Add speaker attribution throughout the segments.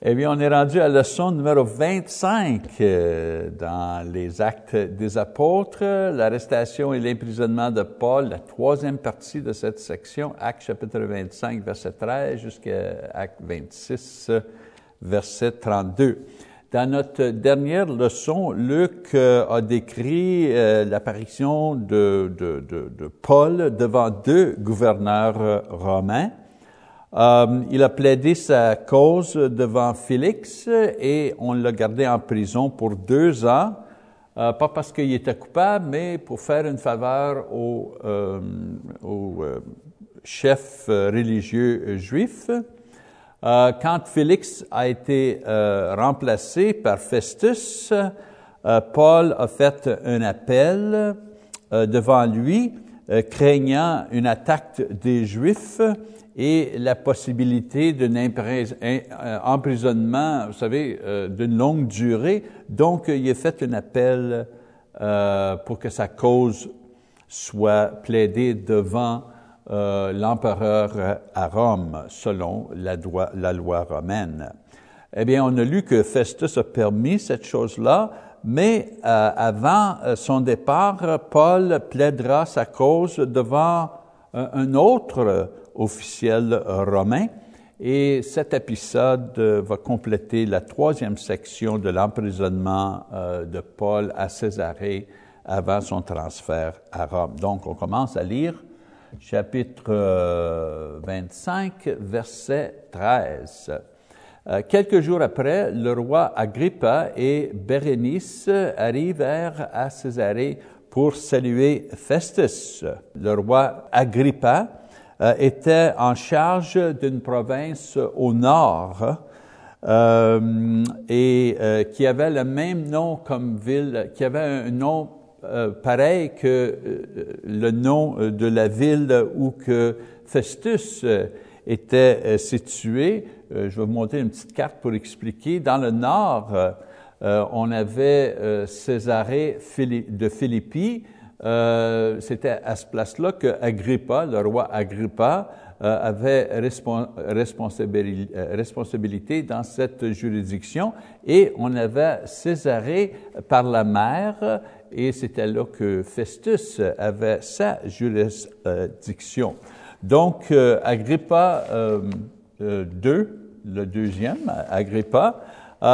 Speaker 1: Eh bien, on est rendu à la leçon numéro 25 euh, dans les actes des apôtres, l'arrestation et l'emprisonnement de Paul, la troisième partie de cette section, acte chapitre 25, verset 13 jusqu'à acte 26, verset 32. Dans notre dernière leçon, Luc euh, a décrit euh, l'apparition de Paul devant deux gouverneurs romains. Euh, il a plaidé sa cause devant Félix et on l'a gardé en prison pour deux ans, euh, pas parce qu'il était coupable, mais pour faire une faveur au, euh, au chef religieux juif. quand Félix a été remplacé par Festus, Paul a fait un appel devant lui, craignant une attaque des Juifs et la possibilité d'un euh, emprisonnement, vous savez, euh, d'une longue durée. Donc, il a fait un appel euh, pour que sa cause soit plaidée devant l'empereur à Rome, selon la loi romaine. Eh bien, on a lu que Festus a permis cette chose-là, mais avant son départ, Paul plaidera sa cause devant un autre officiel romain. Et cet épisode va compléter la troisième section de l'emprisonnement euh, de Paul à Césarée avant son transfert à Rome. Donc, on commence à lire chapitre 25, euh, verset 13. Euh, quelques jours après, le roi Agrippa et Bérénice arrivèrent à Césarée pour saluer Festus. Le roi Agrippa euh, était en charge d'une province au nord euh, et euh, qui avait le même nom comme ville, qui avait un nom pareil que le nom de la ville où que Festus était situé. je vais vous montrer une petite carte pour expliquer. Dans le nord, on avait Césarée de Philippi, euh, c'était à ce place-là que Agrippa, le roi Agrippa, euh, avait euh, responsabilité dans cette juridiction et on avait Césarée par la mer et c'était là que Festus avait sa juridiction. Donc, Agrippa II, le deuxième, Agrippa,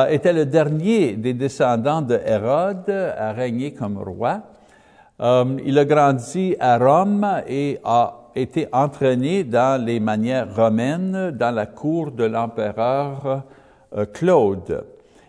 Speaker 1: était le dernier des descendants de Hérode à régner comme roi. Euh, il a grandi à Rome et a été entraîné dans les manières romaines dans la cour de l'empereur euh, Claude.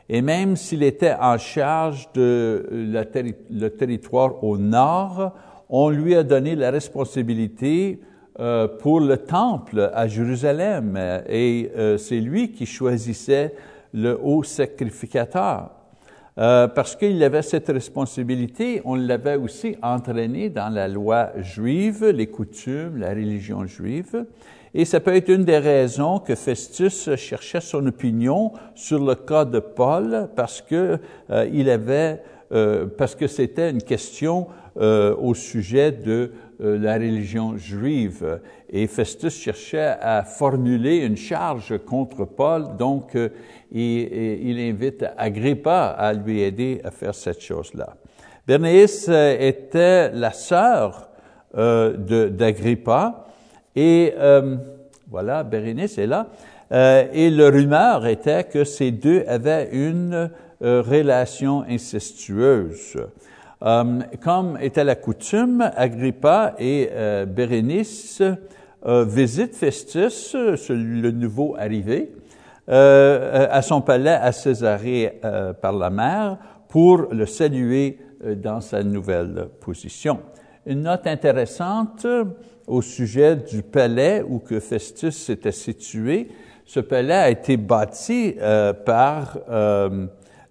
Speaker 1: Et même s'il était en charge de le territoire au nord, on lui a donné la responsabilité euh, pour le temple à Jérusalem et c'est lui qui choisissait le haut sacrificateur. Euh, parce qu'il avait cette responsabilité, on l'avait aussi entraîné dans la loi juive, les coutumes, la religion juive. Et ça peut être une des raisons que Festus cherchait son opinion sur le cas de Paul, parce que euh, il avait, euh, parce que c'était une question au sujet de la religion juive. Et Festus cherchait à formuler une charge contre Paul, donc et, il invite Agrippa à lui aider à faire cette chose-là. Bernice euh, était la sœur euh, d'Agrippa et euh, voilà, Bérénice est là. Euh, et le rumeur était que ces deux avaient une euh, relation incestueuse. Comme était la coutume, Agrippa et Bérénice visitent Festus, le nouveau arrivé, euh, à son palais à Césarée euh, par la mer pour le saluer euh, dans sa nouvelle position. Une note intéressante au sujet du palais où que Festus était situé. Ce palais a été bâti par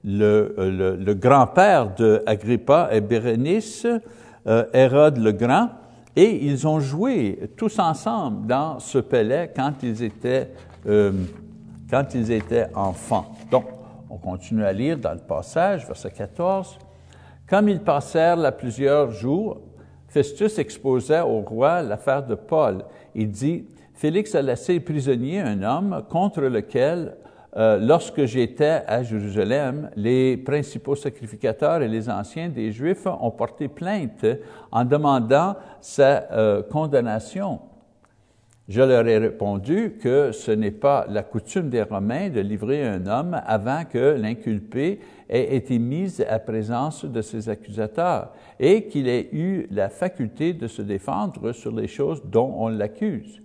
Speaker 1: le, le, grand-père de Agrippa et Bérénice, Hérode le Grand, et ils ont joué tous ensemble dans ce palais quand ils étaient quand ils étaient enfants. Donc, on continue à lire dans le passage, verset 14. Comme ils passèrent là plusieurs jours, Festus exposait au roi l'affaire de Paul. Il dit, Félix a laissé prisonnier un homme contre lequel euh, lorsque j'étais à Jérusalem, les principaux sacrificateurs et les anciens des Juifs ont porté plainte en demandant sa euh, condamnation. Je leur ai répondu que ce n'est pas la coutume des Romains de livrer un homme avant que l'inculpé ait été mis à présence de ses accusateurs et qu'il ait eu la faculté de se défendre sur les choses dont on l'accuse.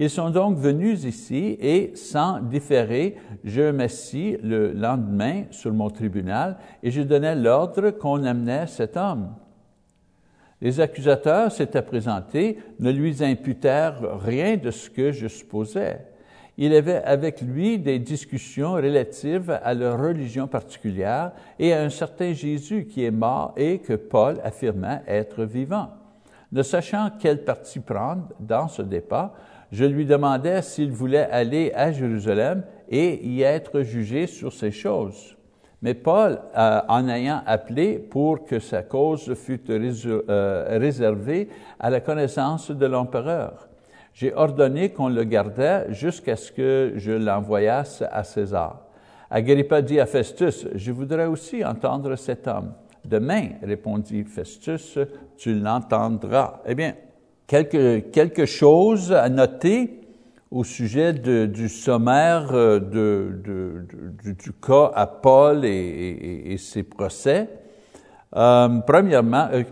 Speaker 1: Ils sont donc venus ici et, sans différer, je m'assis le lendemain sur mon tribunal et je donnais l'ordre qu'on amenait cet homme. Les accusateurs s'étaient présentés, ne lui imputèrent rien de ce que je supposais. Il avait avec lui des discussions relatives à leur religion particulière et à un certain Jésus qui est mort et que Paul affirmait être vivant. Ne sachant quel parti prendre dans ce débat, je lui demandais s'il voulait aller à Jérusalem et y être jugé sur ces choses. Mais Paul, euh, en ayant appelé pour que sa cause fût euh, réservée à la connaissance de l'empereur, j'ai ordonné qu'on le gardait jusqu'à ce que je l'envoyasse à César. Agrippa dit à Festus, je voudrais aussi entendre cet homme. Demain, répondit Festus, tu l'entendras. Eh bien, quelque, quelque chose à noter au sujet du sommaire euh, du, cas à Paul et, ses procès. Euh, premièrement, euh,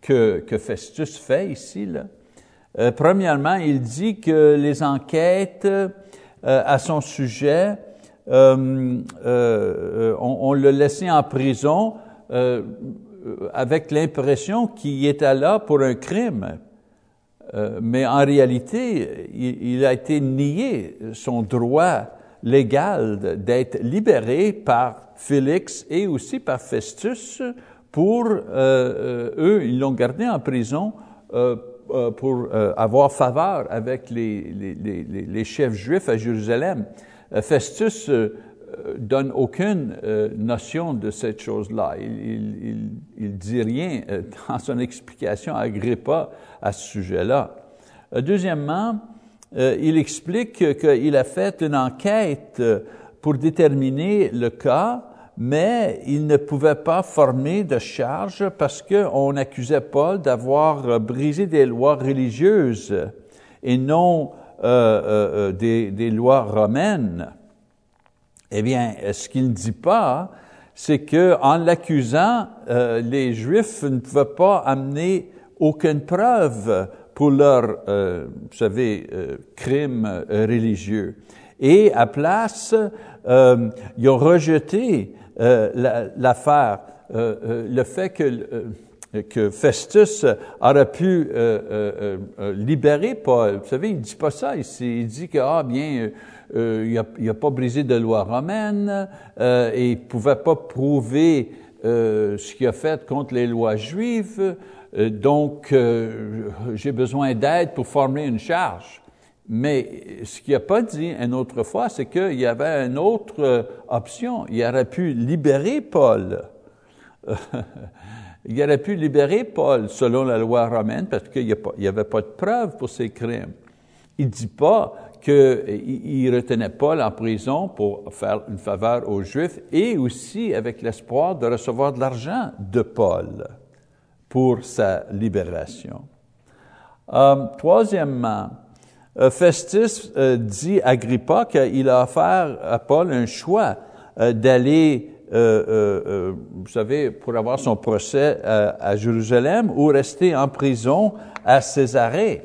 Speaker 1: que, que, Festus fait ici, là. premièrement, il dit que les enquêtes à son sujet, on, on l'a laissé en prison avec l'impression qu'il était là pour un crime, euh, mais en réalité, il, a été nié son droit légal d'être libéré par Félix et aussi par Festus pour, euh, euh, eux, ils l'ont gardé en prison pour avoir faveur avec les, les, chefs juifs à Jérusalem. Festus donne aucune notion de cette chose-là. Il, dit rien dans son explication à à ce sujet-là. Euh, deuxièmement, euh, il explique qu'il a fait une enquête pour déterminer le cas, mais il ne pouvait pas former de charge parce qu'on accusait Paul d'avoir brisé des lois religieuses et non euh, des, lois romaines. Eh bien, ce qu'il ne dit pas, c'est que en l'accusant, les Juifs ne pouvaient pas amener aucune preuve pour leur, euh, vous savez, euh, crime euh, religieux. Et à place, euh, ils ont rejeté euh, l'affaire, le fait que, que Festus aurait pu libérer Paul. Vous savez, il dit pas ça ici. Il dit que, ah bien, il n'a pas brisé de loi romaine et il pouvait pas prouver ce qu'il a fait contre les lois juives. Euh, donc, euh, j'ai besoin d'aide pour former une charge. Mais ce qu'il n'a pas dit une autre fois, c'est qu'il y avait une autre euh, option. Il aurait pu libérer Paul. il aurait pu libérer Paul selon la loi romaine parce qu'il n'y avait pas de preuve pour ses crimes. Il ne dit pas qu'il retenait Paul en prison pour faire une faveur aux Juifs et aussi avec l'espoir de recevoir de l'argent de Paul pour sa libération. Euh, troisièmement, euh, Festus euh, dit à Agrippa qu'il a offert à Paul un choix d'aller, vous savez, pour avoir son procès à Jérusalem ou rester en prison à Césarée.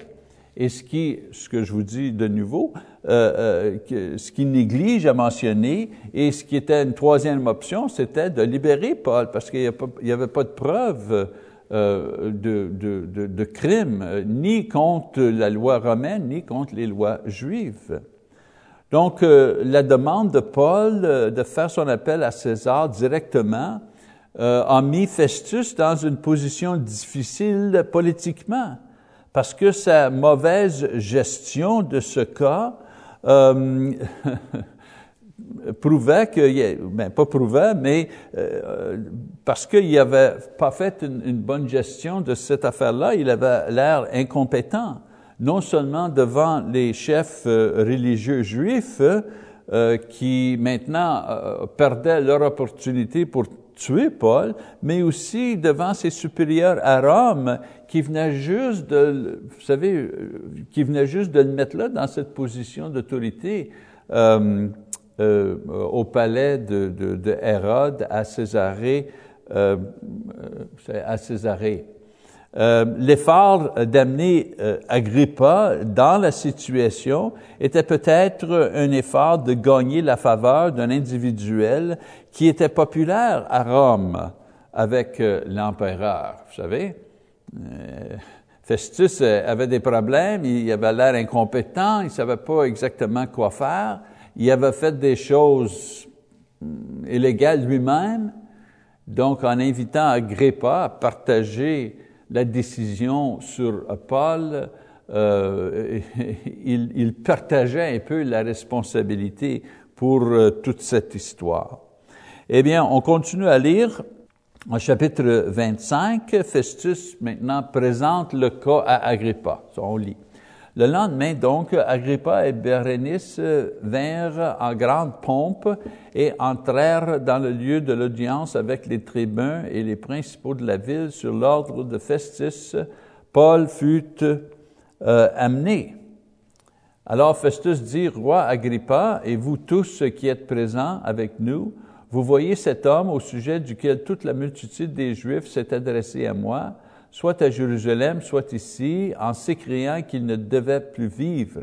Speaker 1: Et ce qui, ce que je vous dis de nouveau, ce qui néglige à mentionner, et ce qui était une troisième option, c'était de libérer Paul, parce qu'il n'y avait pas de preuve euh, de, de, de, crimes, euh, ni contre la loi romaine, ni contre les lois juives. Donc, euh, la demande de Paul de faire son appel à César directement a mis Festus dans une position difficile politiquement, parce que sa mauvaise gestion de ce cas prouvait que, ben pas prouvait, mais euh, parce qu'il n'avait pas fait une, bonne gestion de cette affaire-là, il avait l'air incompétent, non seulement devant les chefs euh, religieux juifs, euh, qui maintenant euh, perdaient leur opportunité pour tuer Paul, mais aussi devant ses supérieurs à Rome qui venaient juste de, vous savez, euh, qui venaient juste de le mettre là dans cette position d'autorité euh, euh, au palais de, de, de, Hérode à Césarée, euh, à Césarée. Euh, L'effort d'amener euh, Agrippa dans la situation était peut-être un effort de gagner la faveur d'un individuel qui était populaire à Rome avec euh, l'empereur. Vous savez, Festus avait des problèmes, il avait l'air incompétent, il savait pas exactement quoi faire, il avait fait des choses hum, illégales lui-même, donc en invitant Agrippa à partager la décision sur Paul, euh, il, partageait un peu la responsabilité pour euh, toute cette histoire. Eh bien, on continue à lire au chapitre 25. Festus maintenant présente le cas à Agrippa. On lit. Le lendemain, donc, Agrippa et Bérénice vinrent en grande pompe et entrèrent dans le lieu de l'audience avec les tribuns et les principaux de la ville sur l'ordre de Festus. Paul fut euh, amené. Alors Festus dit, Roi Agrippa, et vous tous qui êtes présents avec nous, vous voyez cet homme au sujet duquel toute la multitude des Juifs s'est adressée à moi, soit à Jérusalem, soit ici, en s'écriant qu'il ne devait plus vivre.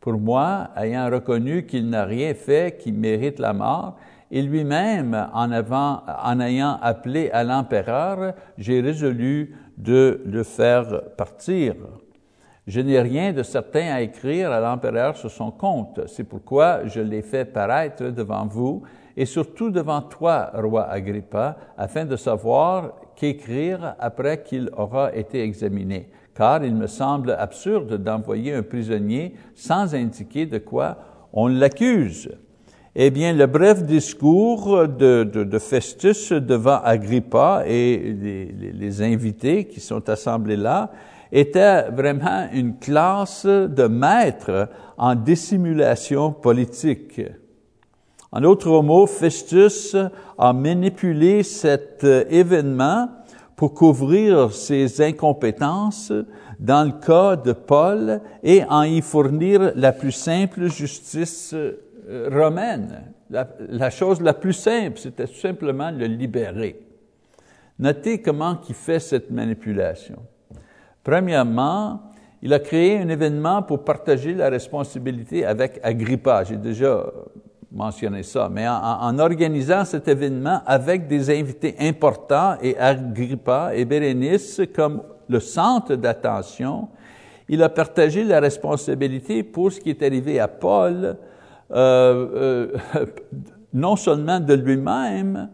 Speaker 1: Pour moi, ayant reconnu qu'il n'a rien fait qui mérite la mort, et lui-même, en, en ayant appelé à l'empereur, j'ai résolu de le faire partir. Je n'ai rien de certain à écrire à l'empereur sur son compte. C'est pourquoi je l'ai fait paraître devant vous et surtout devant toi, roi Agrippa, afin de savoir qu'écrire après qu'il aura été examiné, car il me semble absurde d'envoyer un prisonnier sans indiquer de quoi on l'accuse. Eh bien, le bref discours de, Festus devant Agrippa et les, les, invités qui sont assemblés là était vraiment une classe de maîtres en dissimulation politique. En d'autres mots, Festus a manipulé cet euh, événement pour couvrir ses incompétences dans le cas de Paul et en y fournir la plus simple justice euh, romaine. La, chose la plus simple, c'était tout simplement le libérer. Notez comment il fait cette manipulation. Premièrement, il a créé un événement pour partager la responsabilité avec Agrippa. J'ai déjà mentionner ça, mais en, organisant cet événement avec des invités importants et Agrippa et Bérénice comme le centre d'attention, il a partagé la responsabilité pour ce qui est arrivé à Paul, euh, euh, non seulement de lui-même,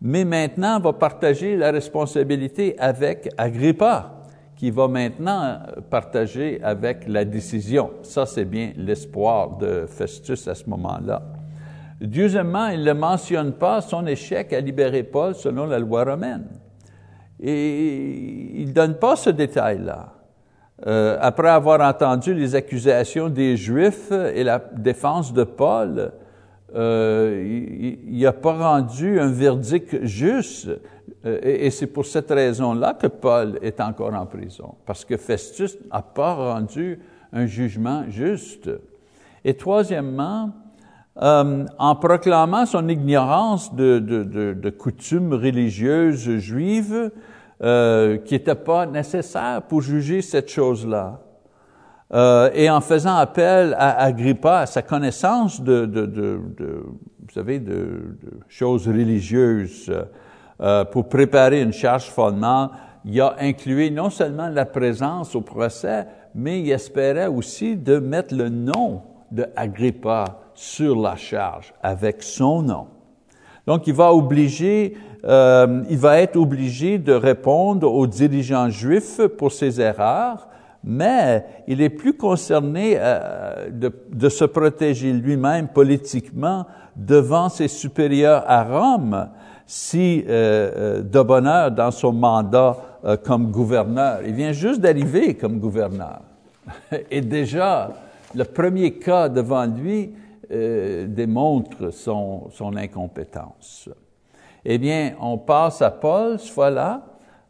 Speaker 1: mais maintenant va partager la responsabilité avec Agrippa, qui va maintenant partager avec la décision. Ça, c'est bien l'espoir de Festus à ce moment-là. Deuxièmement, il ne mentionne pas son échec à libérer Paul selon la loi romaine. Et il ne donne pas ce détail-là. Euh, après avoir entendu les accusations des Juifs et la défense de Paul, euh, il n'a pas rendu un verdict juste. Euh, et, et c'est pour cette raison-là que Paul est encore en prison, parce que Festus n'a pas rendu un jugement juste. Et troisièmement, euh, en proclamant son ignorance de, coutumes religieuses juives euh, qui n'étaient pas nécessaires pour juger cette chose-là. Euh, et en faisant appel à Agrippa, à sa connaissance de, vous savez, de, choses religieuses, pour préparer une charge fondement, il a inclus non seulement la présence au procès, mais il espérait aussi de mettre le nom de Agrippa sur la charge avec son nom. Donc, il va obliger, euh, il va être obligé de répondre aux dirigeants juifs pour ses erreurs, mais il est plus concerné euh, de, se protéger lui-même politiquement devant ses supérieurs à Rome si euh, euh de bonheur dans son mandat euh, comme gouverneur. Il vient juste d'arriver comme gouverneur. Et déjà, le premier cas devant lui, démontre son, son incompétence. Eh bien, on passe à Paul, ce fois-là,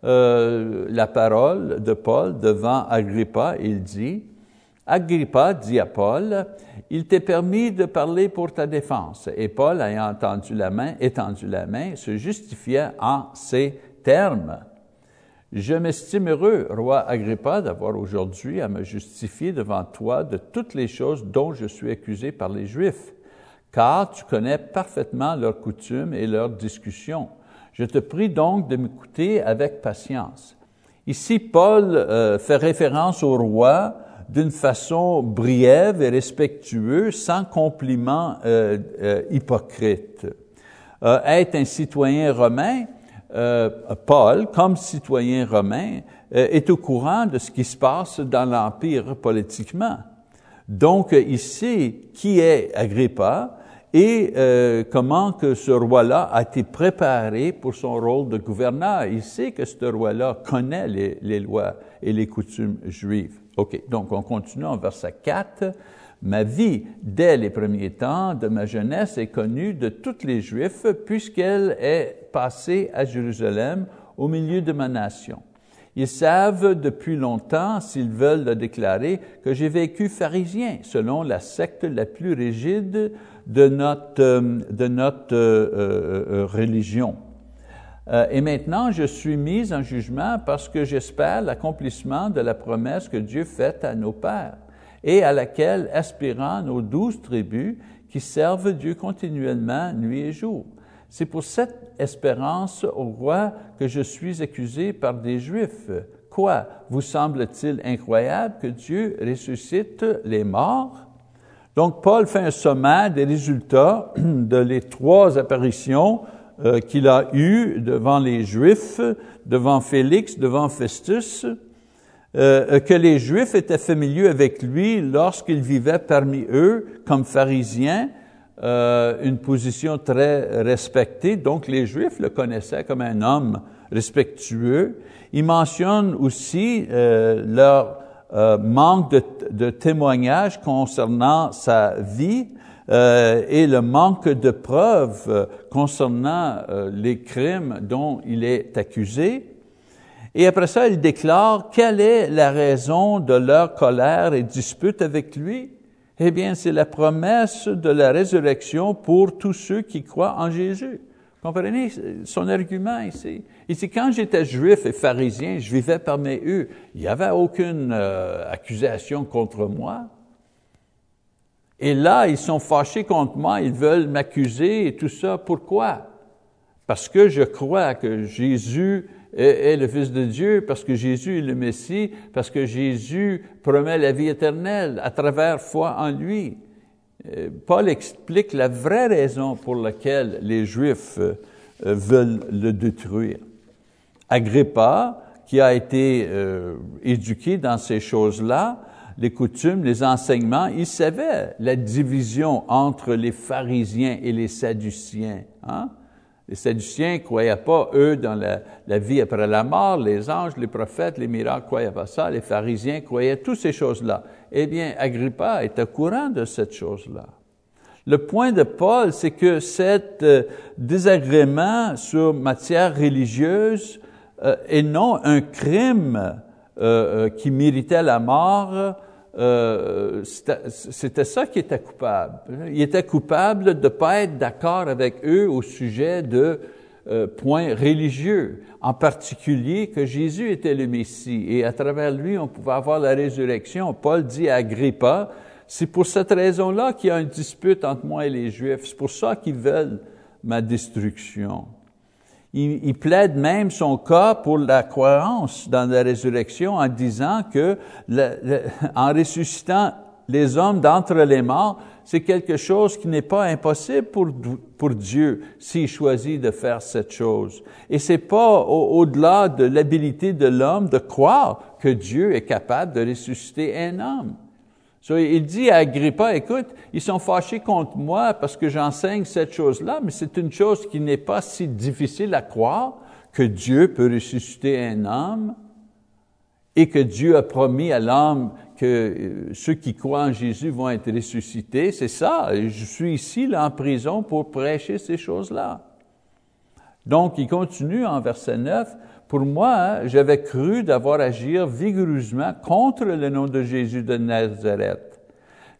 Speaker 1: euh, la parole de Paul devant Agrippa, il dit, Agrippa dit à Paul, il t'est permis de parler pour ta défense. Et Paul, ayant entendu la main, étendu la main, se justifia en ces termes. Je m'estime heureux, roi Agrippa, d'avoir aujourd'hui à me justifier devant toi de toutes les choses dont je suis accusé par les Juifs, car tu connais parfaitement leurs coutumes et leurs discussions je te prie donc de m'écouter avec patience. Ici, Paul euh, fait référence au roi d'une façon brève et respectueuse, sans compliment euh, euh, hypocrite. être un citoyen romain, Paul, comme citoyen romain, est au courant de ce qui se passe dans l'Empire politiquement. Donc, ici, qui est Agrippa? et euh, comment que ce roi-là a été préparé pour son rôle de gouverneur. Il sait que ce roi-là connaît les, les, lois et les coutumes juives. OK, donc on continue en verset 4. Ma vie, dès les premiers temps de ma jeunesse, est connue de tous les Juifs, puisqu'elle est passée à Jérusalem au milieu de ma nation. Ils savent depuis longtemps, s'ils veulent le déclarer, que j'ai vécu pharisien, selon la secte la plus rigide de notre, euh, de notre euh, euh, religion. et maintenant, je suis mis en jugement parce que j'espère l'accomplissement de la promesse que Dieu fait à nos pères et à laquelle aspirant nos douze tribus qui servent Dieu continuellement nuit et jour. C'est pour cette espérance au roi que je suis accusé par des Juifs. Quoi vous semble-t-il incroyable que Dieu ressuscite les morts? Donc, Paul fait un sommaire des résultats de les trois apparitions euh, qu'il a eues devant les Juifs, devant Félix, devant Festus, euh, euh, que les Juifs étaient familiers avec lui lorsqu'il vivait parmi eux comme pharisien, une position très respectée. Donc, les Juifs le connaissaient comme un homme respectueux. Il mentionne aussi leur euh, manque de, de témoignages concernant sa vie euh, et le manque de preuves euh, concernant euh, les crimes dont il est accusé. Et après ça, il déclare quelle est la raison de leur colère et dispute avec lui? Eh bien, c'est la promesse de la résurrection pour tous ceux qui croient en Jésus. Comprenez son argument ici? Ici, quand j'étais juif et pharisien, je vivais parmi eux. Il n'y avait aucune euh, accusation contre moi. Et là, ils sont fâchés contre moi, ils veulent m'accuser et tout ça. Pourquoi? Parce que je crois que Jésus est, le Fils de Dieu, parce que Jésus est le Messie, parce que Jésus promet la vie éternelle à travers foi en lui. Euh, Paul explique la vraie raison pour laquelle les Juifs euh, veulent le détruire. Agrippa, qui a été euh, éduqué dans ces choses-là, les coutumes, les enseignements, il savait la division entre les pharisiens et les sadduciens. Hein? Les Sadduciens ne croyaient pas, eux, dans la, vie après la mort, les anges, les prophètes, les miracles, ne croyaient pas ça. Les pharisiens croyaient toutes ces choses-là. Eh bien, Agrippa est au courant de cette chose-là. Le point de Paul, c'est que cet euh, désagrément sur matière religieuse euh, et non un crime euh, qui méritait la mort, euh, c'était ça qui était coupable. Il était coupable de ne pas être d'accord avec eux au sujet de euh, points religieux, en particulier que Jésus était le Messie et à travers lui on pouvait avoir la résurrection. Paul dit à Agrippa, c'est pour cette raison-là qu'il y a une dispute entre moi et les Juifs, c'est pour ça qu'ils veulent ma destruction il, plaide même son cas pour la croyance dans la résurrection en disant que en ressuscitant les hommes d'entre les morts, c'est quelque chose qui n'est pas impossible pour, Dieu s'il choisit de faire cette chose. Et c'est pas au-delà de l'habilité de l'homme de croire que Dieu est capable de ressusciter un homme il dit à Agrippa, écoute, ils sont fâchés contre moi parce que j'enseigne cette chose-là, mais c'est une chose qui n'est pas si difficile à croire que Dieu peut ressusciter un homme et que Dieu a promis à l'homme que euh, ceux qui croient en Jésus vont être ressuscités, c'est ça. Je suis ici, là, en prison pour prêcher ces choses-là. Donc, il continue en verset 9. Pour moi, j'avais cru d'avoir agi vigoureusement contre le nom de Jésus de Nazareth.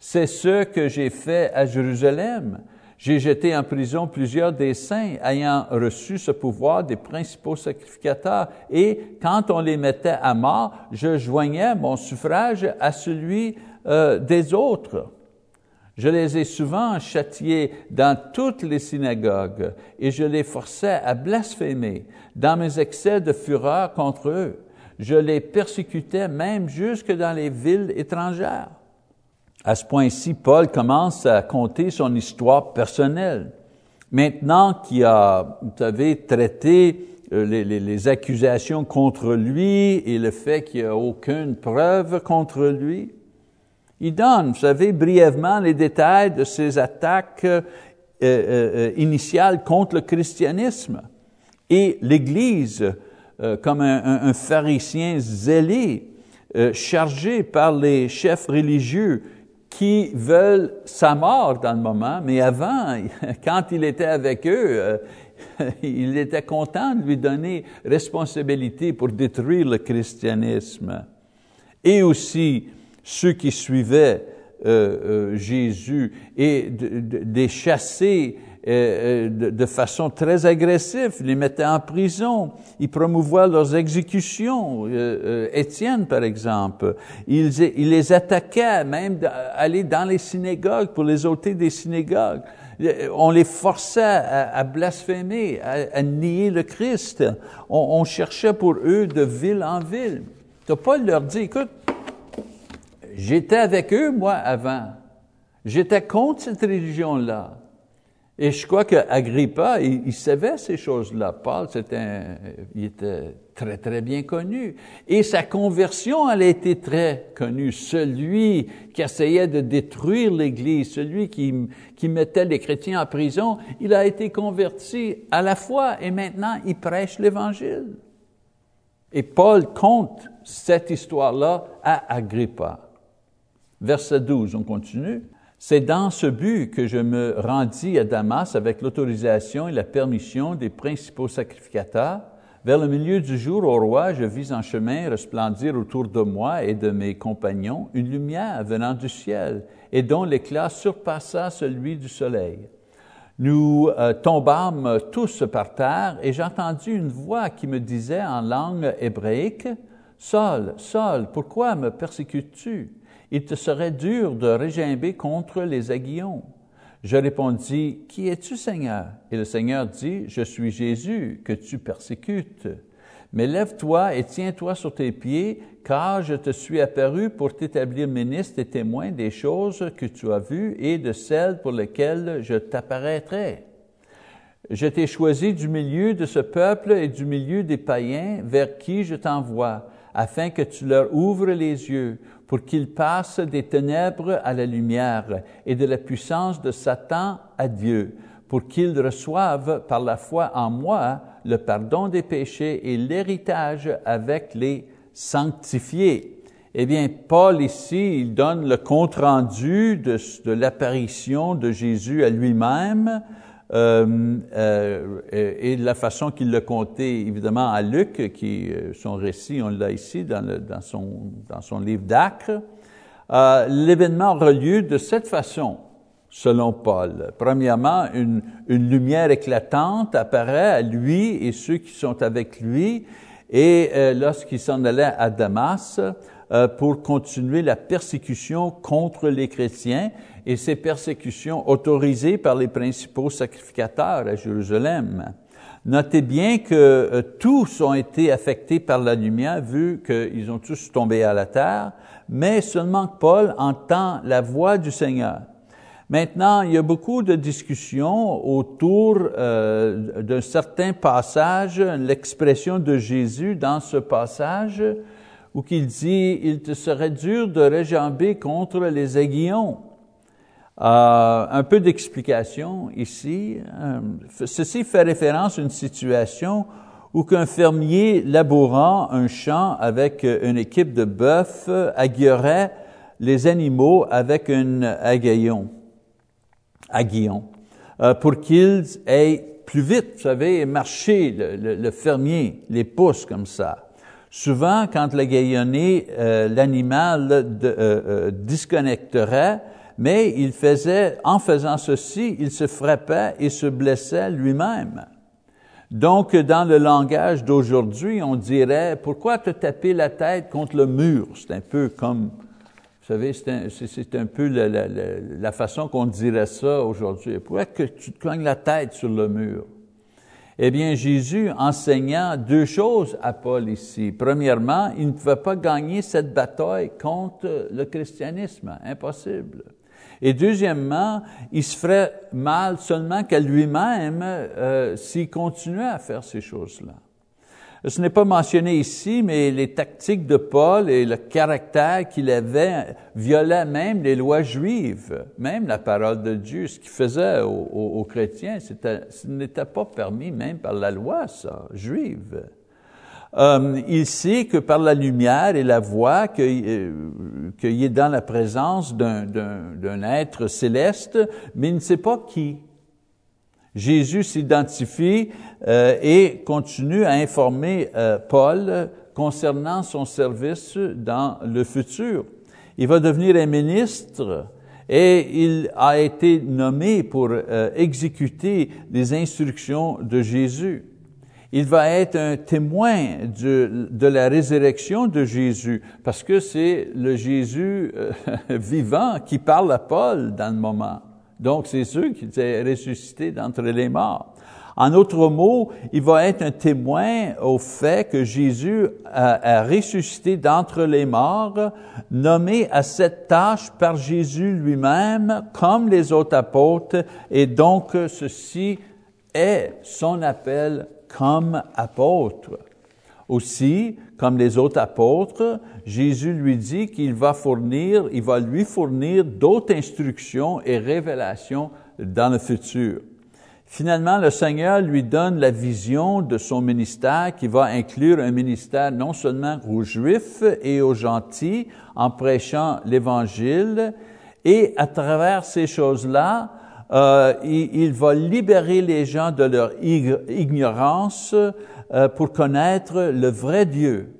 Speaker 1: C'est ce que j'ai fait à Jérusalem. J'ai jeté en prison plusieurs des saints ayant reçu ce pouvoir des principaux sacrificateurs et quand on les mettait à mort, je joignais mon suffrage à celui euh, des autres. Je les ai souvent châtiés dans toutes les synagogues et je les forçais à blasphémer dans mes excès de fureur contre eux. Je les persécutais même jusque dans les villes étrangères. À ce point-ci, Paul commence à conter son histoire personnelle. Maintenant qu'il a, vous savez, traité euh, les, les, les, accusations contre lui et le fait qu'il n'y a aucune preuve contre lui, il donne, vous savez, brièvement les détails de ses attaques euh, euh, initiales contre le christianisme et l'Église euh, comme un, un, un, pharisien zélé, chargé par les chefs religieux qui veulent sa mort dans le moment, mais avant, quand il était avec eux, il était content de lui donner responsabilité pour détruire le christianisme. Et aussi, ceux qui suivaient euh, euh, Jésus et de, de, de chasser euh, de, façon très agressive, les mettaient en prison, ils promouvaient leurs exécutions. Étienne, par exemple, ils, les attaquaient, même aller dans les synagogues pour les ôter des synagogues. On les forçait à, blasphémer, à, nier le Christ. On, cherchait pour eux de ville en ville. Paul leur dit, écoute, J'étais avec eux, moi, avant. J'étais contre cette religion-là. Et je crois qu'Agrippa, il, il savait ces choses-là. Paul, c'était, il était très, très bien connu. Et sa conversion, elle a été très connue. Celui qui essayait de détruire l'Église, celui qui, qui mettait les chrétiens en prison, il a été converti à la foi et maintenant il prêche l'Évangile. Et Paul compte cette histoire-là à Agrippa. Verset 12, on continue. C'est dans ce but que je me rendis à Damas avec l'autorisation et la permission des principaux sacrificateurs. Vers le milieu du jour, au roi, je vis en chemin resplendir autour de moi et de mes compagnons une lumière venant du ciel et dont l'éclat surpassa celui du soleil. Nous euh, tombâmes tous par terre et j'entendis une voix qui me disait en langue hébraïque, Saul, Saul, pourquoi me persécutes-tu? Il te serait dur de régimber contre les aiguillons. Je répondis, Qui es-tu, Seigneur? Et le Seigneur dit, Je suis Jésus, que tu persécutes. Mais lève-toi et tiens-toi sur tes pieds, car je te suis apparu pour t'établir ministre et témoin des choses que tu as vues et de celles pour lesquelles je t'apparaîtrai. Je t'ai choisi du milieu de ce peuple et du milieu des païens vers qui je t'envoie, afin que tu leur ouvres les yeux pour qu'ils passent des ténèbres à la lumière et de la puissance de Satan à Dieu, pour qu'ils reçoivent par la foi en moi le pardon des péchés et l'héritage avec les sanctifiés. Eh bien, Paul ici, il donne le compte-rendu de, de l'apparition de Jésus à lui-même, euh, euh, et la façon qu'il l'a compté, évidemment, à Luc, qui euh, son récit, on l'a ici dans, son, dans son livre d'Acre. Euh, L'événement aura lieu de cette façon, selon Paul. Premièrement, une, une lumière éclatante apparaît à lui et ceux qui sont avec lui, et euh, lorsqu'il s'en allait à Damas, pour continuer la persécution contre les chrétiens et ces persécutions autorisées par les principaux sacrificateurs à Jérusalem. Notez bien que euh, tous ont été affectés par la lumière, vu qu'ils ont tous tombé à la terre, mais seulement Paul entend la voix du Seigneur. Maintenant, il y a beaucoup de discussions autour euh, d'un certain passage, l'expression de Jésus dans ce passage, où il dit, il te serait dur de réjamber contre les aiguillons. Euh, un peu d'explication ici. Euh, ceci fait référence à une situation où qu'un fermier labourant un champ avec une équipe de bœufs aiguillerait les animaux avec un aiguillon, aiguillon euh, pour qu'ils aillent plus vite, vous savez, marcher, le, fermier les pousse comme ça. Souvent, quand l'aiguillonné, euh, l'animal euh, disconnecterait, mais il faisait, en faisant ceci, il se frappait et se blessait lui-même. Donc, dans le langage d'aujourd'hui, on dirait, pourquoi te taper la tête contre le mur? C'est un peu comme vous savez, c'est un, peu la, façon qu'on dirait ça aujourd'hui. Pourquoi que tu te cognes la tête sur le mur? Eh bien, Jésus enseignant deux choses à Paul ici. Premièrement, il ne pouvait pas gagner cette bataille contre le christianisme. Impossible. Et deuxièmement, il se ferait mal seulement qu'à lui-même euh, s'il continuait à faire ces choses-là. Ce n'est pas mentionné ici, mais les tactiques de Paul et le caractère qu'il avait violaient même les lois juives, même la parole de Dieu. Ce qu'il faisait aux, chrétiens, ce n'était pas permis même par la loi, ça, juive. Euh, il sait que par la lumière et la voix, euh, qu'il est dans la présence d'un être céleste, mais il ne sait pas qui. Jésus s'identifie euh, et continue à informer euh, Paul concernant son service dans le futur. Il va devenir un ministre et il a été nommé pour euh, exécuter les instructions de Jésus. Il va être un témoin de, la résurrection de Jésus, parce que c'est le Jésus vivant qui parle à Paul dans le moment. Donc, c'est ceux qui étaient ressuscités d'entre les morts. En autre mots, il va être un témoin au fait que Jésus a, ressuscité d'entre les morts, nommé à cette tâche par Jésus lui-même, comme les autres apôtres, et donc ceci est son appel comme apôtre. Aussi, comme les autres apôtres, Jésus lui dit qu'il va fournir, il va lui fournir d'autres instructions et révélations dans le futur. Finalement, le Seigneur lui donne la vision de son ministère qui va inclure un ministère non seulement aux Juifs et aux gentils en prêchant l'Évangile, et à travers ces choses-là, euh, il, va libérer les gens de leur ignorance euh, pour connaître le vrai Dieu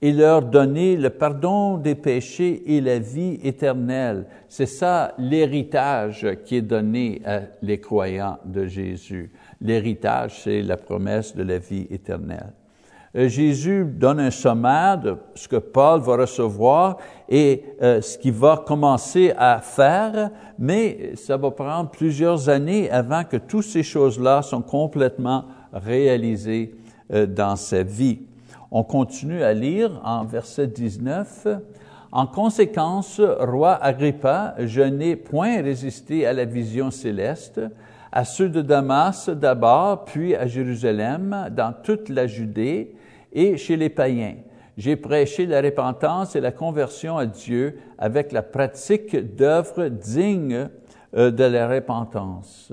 Speaker 1: et leur donner le pardon des péchés et la vie éternelle. C'est ça l'héritage qui est donné à les croyants de Jésus. L'héritage, c'est la promesse de la vie éternelle. Euh, Jésus donne un sommaire de ce que Paul va recevoir et euh, ce qu'il va commencer à faire, mais ça va prendre plusieurs années avant que toutes ces choses-là sont complètement réalisées euh, dans sa vie. On continue à lire en verset 19. En conséquence, roi Agrippa, je n'ai point résisté à la vision céleste, à ceux de Damas d'abord, puis à Jérusalem, dans toute la Judée et chez les païens. J'ai prêché la repentance et la conversion à Dieu avec la pratique d'œuvres dignes euh, de la repentance.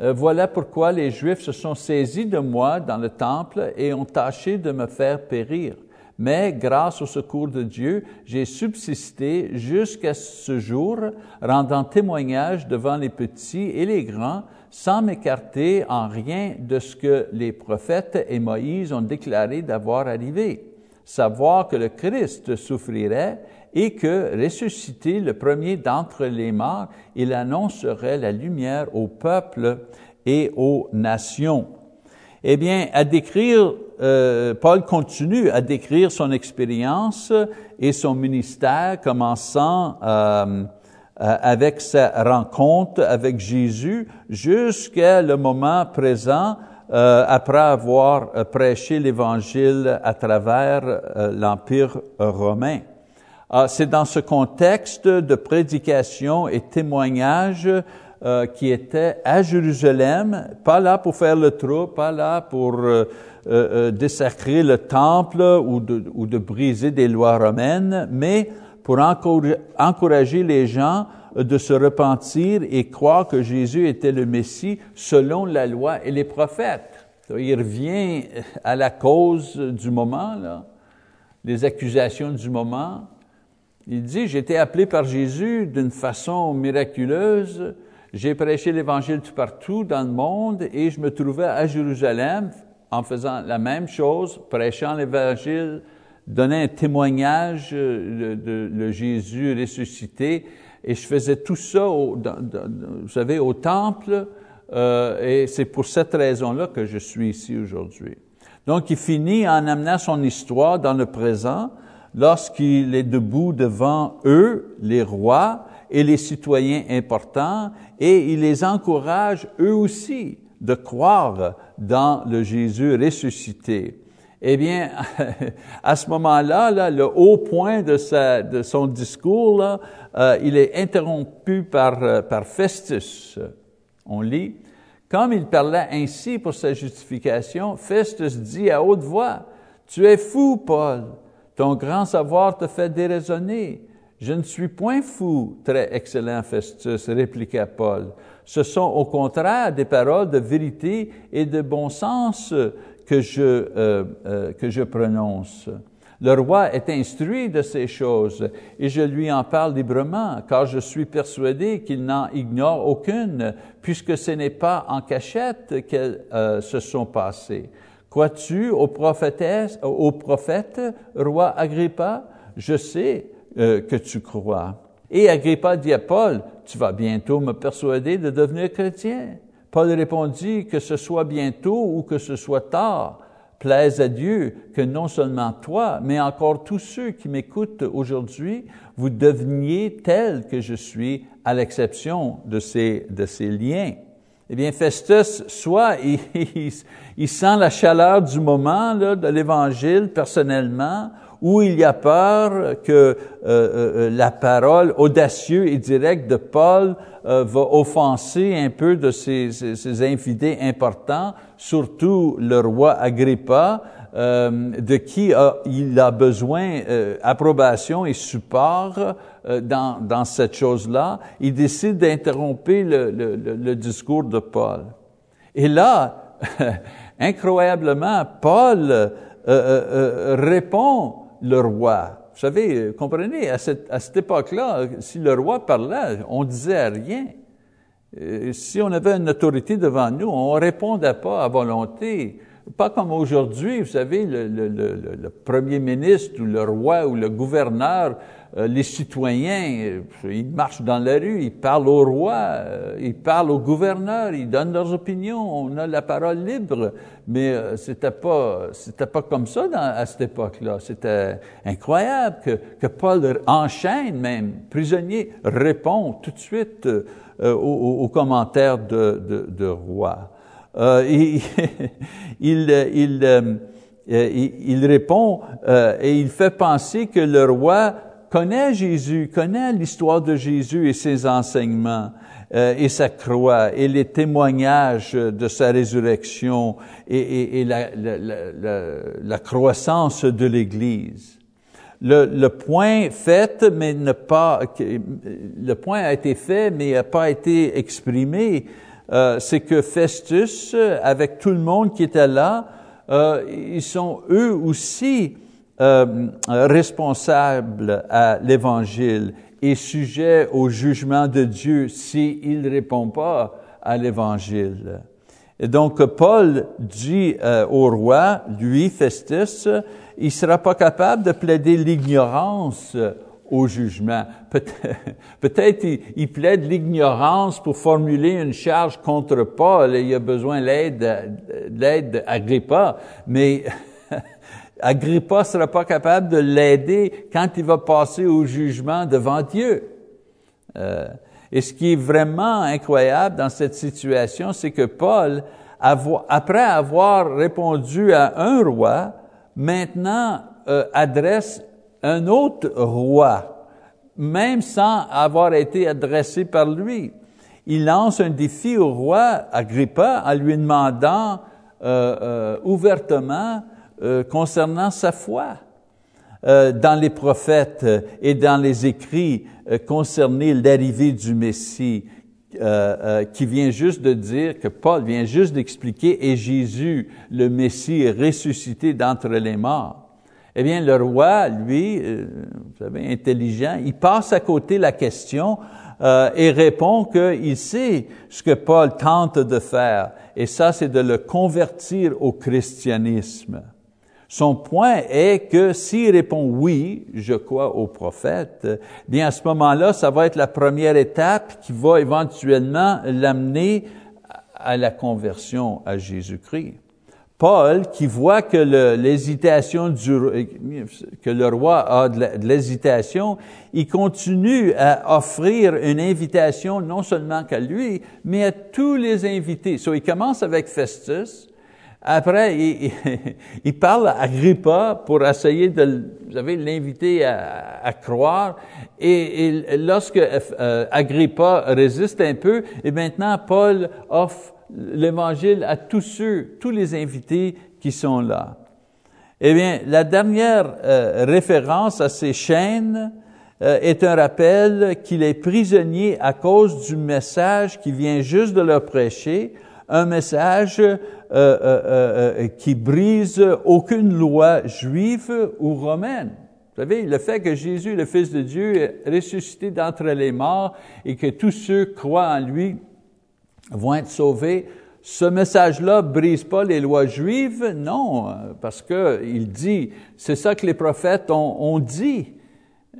Speaker 1: Euh, voilà pourquoi les Juifs se sont saisis de moi dans le temple et ont tâché de me faire périr. Mais grâce au secours de Dieu, j'ai subsisté jusqu'à ce jour, rendant témoignage devant les petits et les grands, sans m'écarter en rien de ce que les prophètes et Moïse ont déclaré d'avoir arrivé, savoir que le Christ souffrirait et que, ressuscité le premier d'entre les morts, il annoncerait la lumière au peuple et aux nations. Eh bien, à décrire, euh, Paul continue à décrire son expérience et son ministère, commençant euh, avec sa rencontre avec Jésus jusqu'à le moment présent, euh, après avoir prêché l'Évangile à travers l'Empire romain. Ah, c'est dans ce contexte de prédication et témoignage euh, qui était à Jérusalem, pas là pour faire le trou, pas là pour euh, euh, désacrer le temple ou de, briser des lois romaines, mais pour encourager les gens de se repentir et croire que Jésus était le Messie selon la loi et les prophètes. Il revient à la cause du moment, les accusations du moment, Il dit, j'ai été appelé par Jésus d'une façon miraculeuse. J'ai prêché l'Évangile tout partout dans le monde et je me trouvais à Jérusalem en faisant la même chose, prêchant l'Évangile, donnant un témoignage de, de, Jésus ressuscité. Et je faisais tout ça, au, vous savez, au temple. Euh, et c'est pour cette raison-là que je suis ici aujourd'hui. Donc, il finit en amenant son histoire dans le présent lorsqu'il est debout devant eux, les rois et les citoyens importants, et il les encourage eux aussi de croire dans le Jésus ressuscité. Eh bien, à ce moment-là, là, le haut point de, sa, de son discours, là, euh, il est interrompu par, euh, par Festus. On lit, comme il parlait ainsi pour sa justification, Festus dit à haute voix, Tu es fou, Paul, ton grand savoir te fait déraisonner. Je ne suis point fou, très excellent Festus, répliqua Paul. Ce sont au contraire des paroles de vérité et de bon sens que je, euh, euh, que je prononce. Le roi est instruit de ces choses et je lui en parle librement, car je suis persuadé qu'il n'en ignore aucune, puisque ce n'est pas en cachette qu'elles euh, se sont passées. Crois-tu aux aux prophètes, roi Agrippa? Je sais euh, que tu crois. Et Agrippa dit à Paul, tu vas bientôt me persuader de devenir chrétien. Paul répondit, que ce soit bientôt ou que ce soit tard, plaise à Dieu que non seulement toi, mais encore tous ceux qui m'écoutent aujourd'hui, vous deveniez tels que je suis, à l'exception de ces, de ces liens. Eh bien, Festus, soit il, il, sent la chaleur du moment là, de l'Évangile personnellement, ou il y a peur que euh, euh, euh, la parole audacieuse et directe de Paul va offenser un peu de ses, ses, infidèles importants, surtout le roi Agrippa, de qui il a besoin approbation et support euh, dans, cette chose-là, il décide d'interrompre le, discours de Paul. Et là, incroyablement, Paul euh, euh, répond le roi. Vous savez, comprenez, à cette, à cette époque-là, si le roi parlait, on disait rien. Si on avait une autorité devant nous, on répondait pas à volonté. Pas comme aujourd'hui, vous savez, le, le, le, premier ministre ou le roi ou le gouverneur euh, les citoyens, euh, ils marchent dans la rue, ils parlent au roi, euh, ils parlent au gouverneur, ils donnent leurs opinions, on a la parole libre, mais c'était pas, c'était pas comme ça à cette époque-là. C'était incroyable que, que Paul enchaîne même, prisonnier, répond tout de suite aux, commentaires de, de, roi. il, il, il, répond et il fait penser que le roi connaît Jésus, connaît l'histoire de Jésus et ses enseignements euh, et sa croix et les témoignages de sa résurrection et, la, croissance de l'Église. Le, le, point fait, mais ne pas, le point a été fait, mais n'a pas été exprimé, euh, c'est que Festus, avec tout le monde qui était là, euh, ils sont eux aussi euh, responsable à l'Évangile et sujet au jugement de Dieu s'il ne répond pas à l'Évangile. Et donc, Paul dit euh, au roi, lui, Festus, il sera pas capable de plaider l'ignorance au jugement. Peut-être peut il, plaide l'ignorance pour formuler une charge contre Paul et il a besoin de l'aide, l'aide Agrippa, mais Agrippa ne sera pas capable de l'aider quand il va passer au jugement devant Dieu. Euh, et ce qui est vraiment incroyable dans cette situation, c'est que Paul, après avoir répondu à un roi, maintenant euh, adresse un autre roi, même sans avoir été adressé par lui. Il lance un défi au roi Agrippa en lui demandant euh, ouvertement euh, concernant sa foi euh, dans les prophètes et dans les écrits euh, concernés l'arrivée du Messie, qui vient juste de dire, que Paul vient juste d'expliquer, et Jésus, le Messie, est ressuscité d'entre les morts. Eh bien, le roi, lui, euh, vous savez, intelligent, il passe à côté la question euh, et répond qu'il sait ce que Paul tente de faire, et ça, c'est de le convertir au christianisme. Son point est que s'il répond oui, je crois au prophète, bien à ce moment-là, ça va être la première étape qui va éventuellement l'amener à la conversion à Jésus-Christ. Paul, qui voit que l'hésitation du, que le roi a de l'hésitation, il continue à offrir une invitation non seulement qu'à lui, mais à tous les invités. So, il commence avec Festus. Après, il, parle à Agrippa pour essayer de, l'inviter à, croire. Et, et lorsque euh, Agrippa résiste un peu, et maintenant Paul offre l'Évangile à tous ceux, tous les invités qui sont là. Eh bien, la dernière euh, référence à ces chaînes euh, est un rappel qu'il est prisonnier à cause du message qui vient juste de leur prêcher, un message euh, qui brise aucune loi juive ou romaine. Vous savez, le fait que Jésus, le Fils de Dieu, est ressuscité d'entre les morts et que tous ceux croient en lui vont être sauvés. Ce message-là brise pas les lois juives, non, parce que il dit, c'est ça que les prophètes ont, ont dit.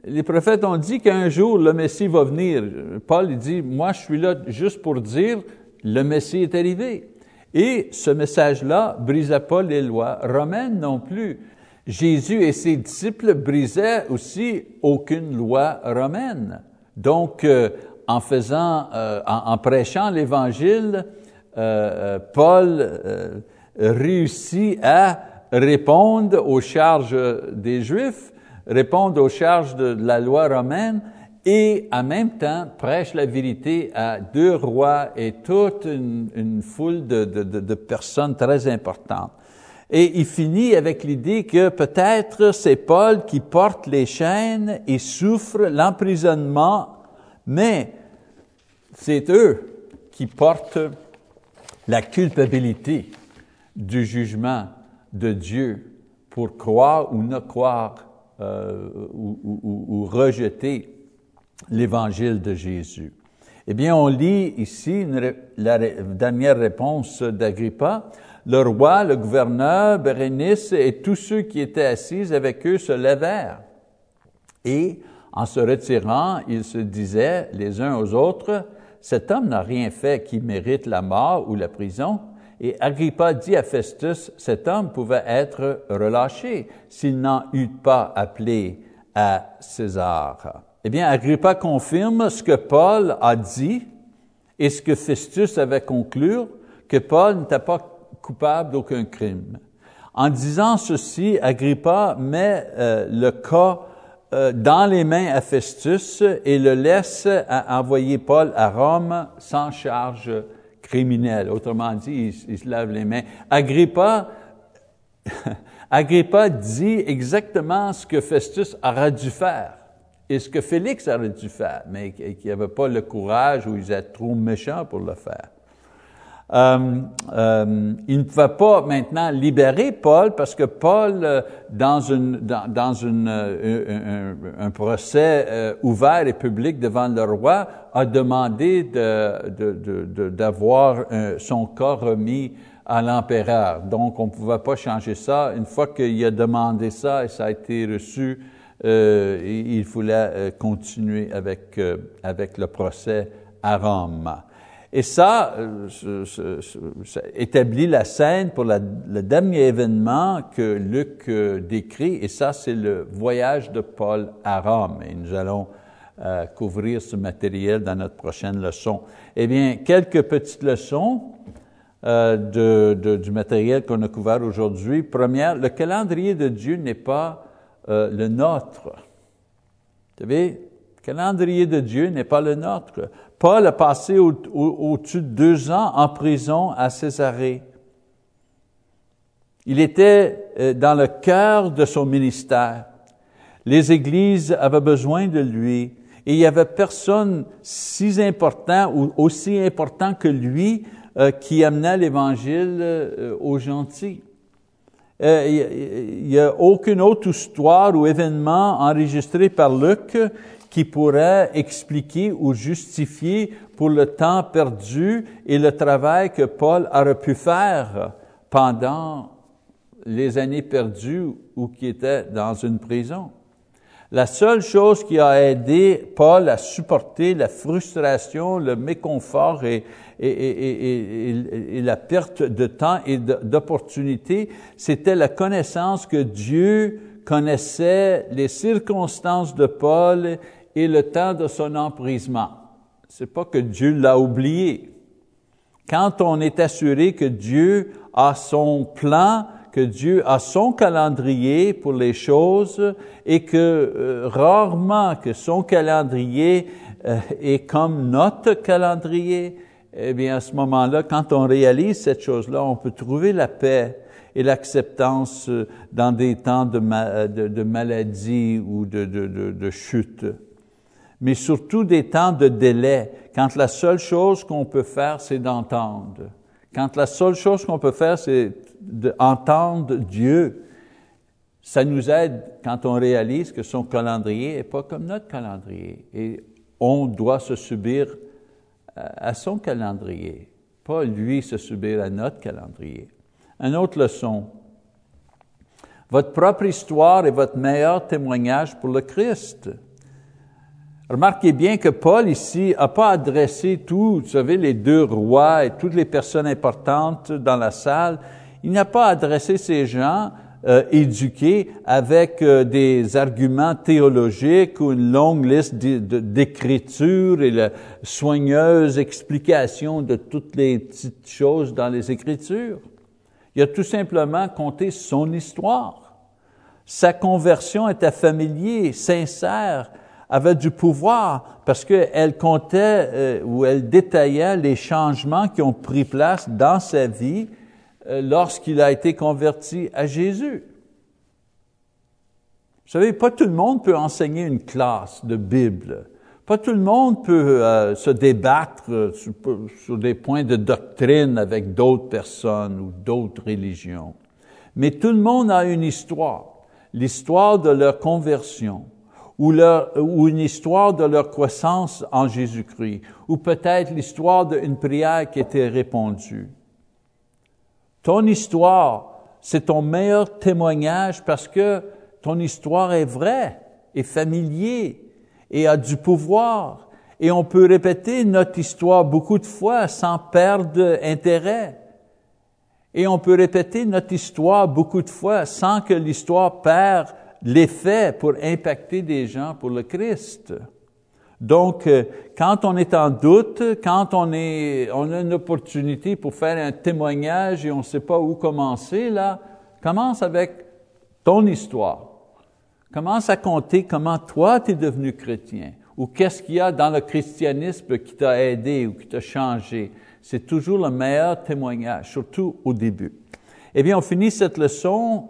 Speaker 1: Les prophètes ont dit qu'un jour le Messie va venir. Paul il dit, moi je suis là juste pour dire, le Messie est arrivé. Et ce message-là brisa pas les lois romaines non plus. Jésus et ses disciples brisaient aussi aucune loi romaine. Donc, euh, en faisant, euh, en, prêchant l'Évangile, euh, Paul réussit à répondre aux charges des Juifs, répondre aux charges de, la loi romaine et en même temps prêche la vérité à deux rois et toute une, foule de, de, personnes très importantes. Et il finit avec l'idée que peut-être c'est Paul qui porte les chaînes et souffre l'emprisonnement mais c'est eux qui portent la culpabilité du jugement de Dieu pour croire ou ne croire euh, ou, rejeter l'évangile de Jésus. Eh bien, on lit ici la dernière réponse d'Agrippa. Le roi, le gouverneur, Bérénice et tous ceux qui étaient assis avec eux se levèrent. Et en se retirant, ils se disaient les uns aux autres, cet homme n'a rien fait qui mérite la mort ou la prison. Et Agrippa dit à Festus, cet homme pouvait être relâché s'il n'en eût pas appelé à César. Eh bien, Agrippa confirme ce que Paul a dit et ce que Festus avait conclu, que Paul n'était pas coupable d'aucun crime. En disant ceci, Agrippa met euh, le cas euh, dans les mains à Festus et le laisse envoyer Paul à Rome sans charge criminelle. Autrement dit, il, se lave les mains. Agrippa, Agrippa dit exactement ce que Festus aurait dû faire et ce que Félix aurait dû faire, mais qu'il n'avait pas le courage ou ils étaient trop méchants pour le faire. Euh, euh, il ne pouvait pas maintenant libérer Paul parce que Paul, euh, dans, une, dans, une, un, un, procès ouvert et public devant le roi, a demandé d'avoir son corps remis à l'empereur. Donc, on ne pouvait pas changer ça. Une fois qu'il a demandé ça et ça a été reçu, il voulait continuer avec, avec le procès à Rome. Et ça, euh, établit la scène pour le dernier événement que Luc euh, décrit, et ça, c'est le voyage de Paul à Rome. Et nous allons euh, couvrir ce matériel dans notre prochaine leçon. Eh bien, quelques petites leçons de, du matériel qu'on a couvert aujourd'hui. Première, le calendrier de Dieu n'est pas le nôtre. Vous savez, le calendrier de Dieu n'est pas le nôtre. Paul a passé au-dessus de deux ans en prison à Césarée. Il était euh, dans le cœur de son ministère. Les églises avaient besoin de lui et il y avait personne si important ou aussi important que lui euh, qui amenait l'Évangile euh, aux gentils. Euh, il n'y a aucune autre histoire ou événement enregistré par Luc qui pourrait expliquer ou justifier pour le temps perdu et le travail que Paul aurait pu faire pendant les années perdues ou qui était dans une prison. La seule chose qui a aidé Paul à supporter la frustration, le méconfort et, et, la perte de temps et d'opportunité, c'était la connaissance que Dieu connaissait les circonstances de Paul et le temps de son emprisement. C'est pas que Dieu l'a oublié. Quand on est assuré que Dieu a son plan, que Dieu a son calendrier pour les choses et que euh, rarement que son calendrier euh, est comme notre calendrier, eh bien à ce moment-là, quand on réalise cette chose-là, on peut trouver la paix et l'acceptance euh, dans des temps de, de, maladie ou de, de chute mais surtout des temps de délai, quand la seule chose qu'on peut faire, c'est d'entendre. Quand la seule chose qu'on peut faire, c'est d'entendre Dieu. Ça nous aide quand on réalise que son calendrier n'est pas comme notre calendrier. Et on doit se subir à son calendrier, pas lui se subir à notre calendrier. Une autre leçon. Votre propre histoire est votre meilleur témoignage pour le Christ. Remarquez bien que Paul ici n'a pas adressé tous, vous savez, les deux rois et toutes les personnes importantes dans la salle. Il n'a pas adressé ces gens euh, avec euh, des arguments théologiques ou une longue liste d'écritures et la soigneuse explication de toutes les petites choses dans les Écritures. Il a tout simplement conté son histoire. Sa conversion était familière, sincère, avait du pouvoir parce qu'elle comptait euh, ou elle détaillait les changements qui ont pris place dans sa vie lorsqu'il a été converti à Jésus. Vous savez, pas tout le monde peut enseigner une classe de Bible. Pas tout le monde peut euh, se débattre sur, sur, des points de doctrine avec d'autres personnes ou d'autres religions. Mais tout le monde a une histoire, l'histoire de leur conversion ou, ou une histoire de leur croissance en Jésus-Christ, ou peut-être l'histoire d'une prière qui était répondue. Ton histoire, c'est ton meilleur témoignage parce que ton histoire est vraie, est familier et a du pouvoir. Et on peut répéter notre histoire beaucoup de fois sans perdre intérêt. Et on peut répéter notre histoire beaucoup de fois sans que l'histoire perde l'effet pour impacter des gens pour le Christ. Donc, euh, quand on est en doute, quand on, est, on a une opportunité pour faire un témoignage et on ne sait pas où commencer, là, commence avec ton histoire. Commence à compter comment toi tu es devenu chrétien ou qu'est-ce qu'il y a dans le christianisme qui t'a aidé ou qui t'a changé. C'est toujours le meilleur témoignage, surtout au début. Eh bien, on finit cette leçon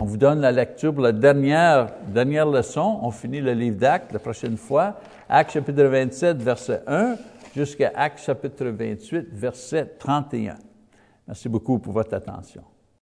Speaker 1: on vous donne la lecture pour la dernière, dernière leçon. On finit le livre d'Actes la prochaine fois. Actes chapitre 27, verset 1, jusqu'à Actes chapitre 28, verset 31. Merci beaucoup pour votre attention.